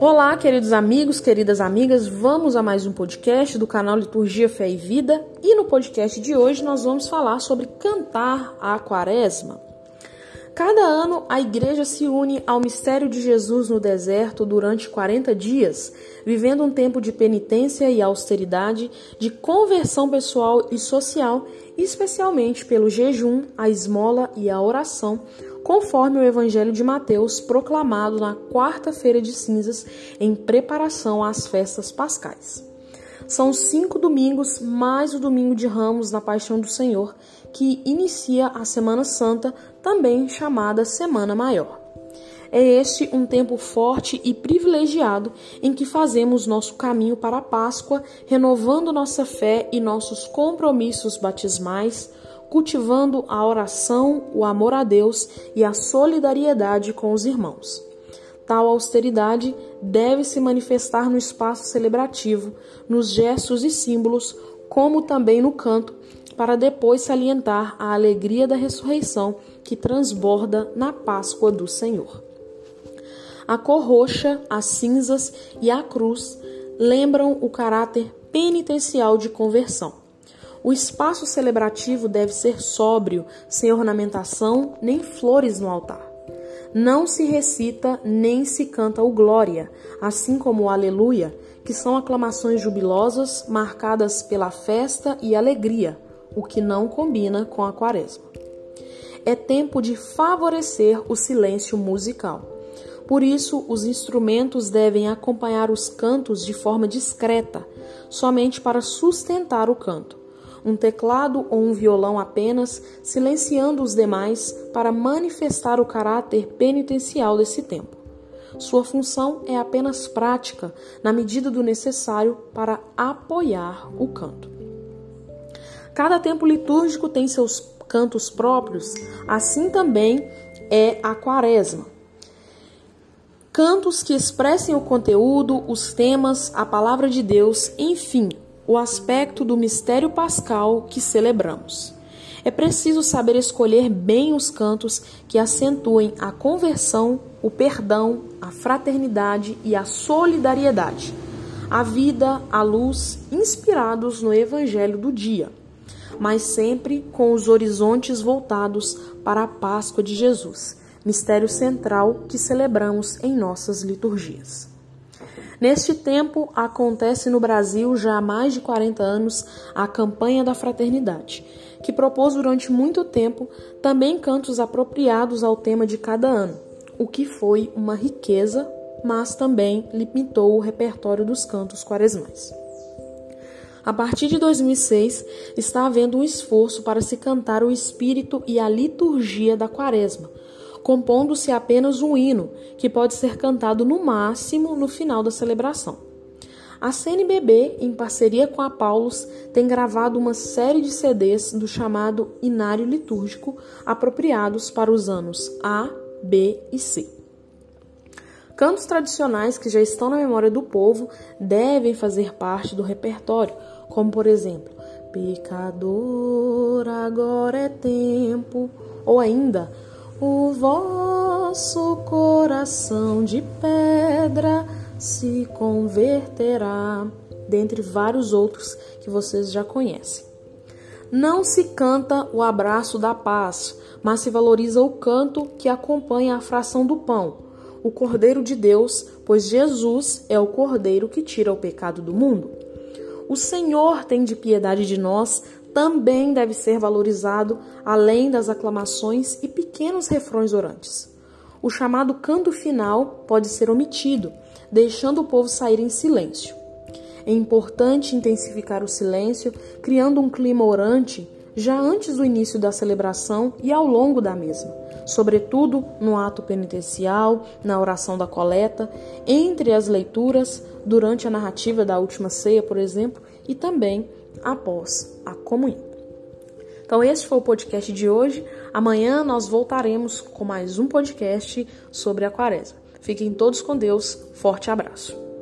Olá, queridos amigos, queridas amigas, vamos a mais um podcast do canal Liturgia Fé e Vida e no podcast de hoje nós vamos falar sobre cantar a quaresma. Cada ano a igreja se une ao mistério de Jesus no deserto durante 40 dias, vivendo um tempo de penitência e austeridade, de conversão pessoal e social, especialmente pelo jejum, a esmola e a oração, conforme o Evangelho de Mateus proclamado na quarta-feira de cinzas em preparação às festas pascais. São cinco domingos mais o domingo de Ramos na Paixão do Senhor, que inicia a Semana Santa, também chamada Semana Maior. É este um tempo forte e privilegiado em que fazemos nosso caminho para a Páscoa, renovando nossa fé e nossos compromissos batismais, cultivando a oração, o amor a Deus e a solidariedade com os irmãos. Tal austeridade deve se manifestar no espaço celebrativo, nos gestos e símbolos, como também no canto, para depois salientar a alegria da ressurreição que transborda na Páscoa do Senhor. A cor roxa, as cinzas e a cruz lembram o caráter penitencial de conversão. O espaço celebrativo deve ser sóbrio, sem ornamentação nem flores no altar. Não se recita nem se canta o glória, assim como o aleluia, que são aclamações jubilosas marcadas pela festa e alegria, o que não combina com a quaresma. É tempo de favorecer o silêncio musical. Por isso, os instrumentos devem acompanhar os cantos de forma discreta, somente para sustentar o canto um teclado ou um violão apenas, silenciando os demais para manifestar o caráter penitencial desse tempo. Sua função é apenas prática, na medida do necessário para apoiar o canto. Cada tempo litúrgico tem seus cantos próprios, assim também é a quaresma. Cantos que expressem o conteúdo, os temas, a palavra de Deus, enfim, o aspecto do mistério pascal que celebramos. É preciso saber escolher bem os cantos que acentuem a conversão, o perdão, a fraternidade e a solidariedade, a vida, a luz, inspirados no Evangelho do dia, mas sempre com os horizontes voltados para a Páscoa de Jesus, mistério central que celebramos em nossas liturgias. Neste tempo, acontece no Brasil já há mais de 40 anos a campanha da fraternidade, que propôs durante muito tempo também cantos apropriados ao tema de cada ano, o que foi uma riqueza, mas também limitou o repertório dos cantos quaresmais. A partir de 2006, está havendo um esforço para se cantar o espírito e a liturgia da quaresma, compondo-se apenas um hino, que pode ser cantado no máximo no final da celebração. A CNBB, em parceria com a Paulus, tem gravado uma série de CDs do chamado Inário Litúrgico, apropriados para os anos A, B e C. Cantos tradicionais que já estão na memória do povo devem fazer parte do repertório, como por exemplo, Pecador, agora é tempo, ou ainda o vosso coração de pedra se converterá, dentre vários outros que vocês já conhecem. Não se canta o abraço da paz, mas se valoriza o canto que acompanha a fração do pão, o Cordeiro de Deus, pois Jesus é o Cordeiro que tira o pecado do mundo. O Senhor tem de piedade de nós, também deve ser valorizado, além das aclamações e pequenos refrões orantes. O chamado canto final pode ser omitido, deixando o povo sair em silêncio. É importante intensificar o silêncio, criando um clima orante já antes do início da celebração e ao longo da mesma, sobretudo no ato penitencial, na oração da coleta, entre as leituras, durante a narrativa da última ceia, por exemplo, e também após a comunhão. Então, esse foi o podcast de hoje. Amanhã nós voltaremos com mais um podcast sobre a quaresma. Fiquem todos com Deus. Forte abraço.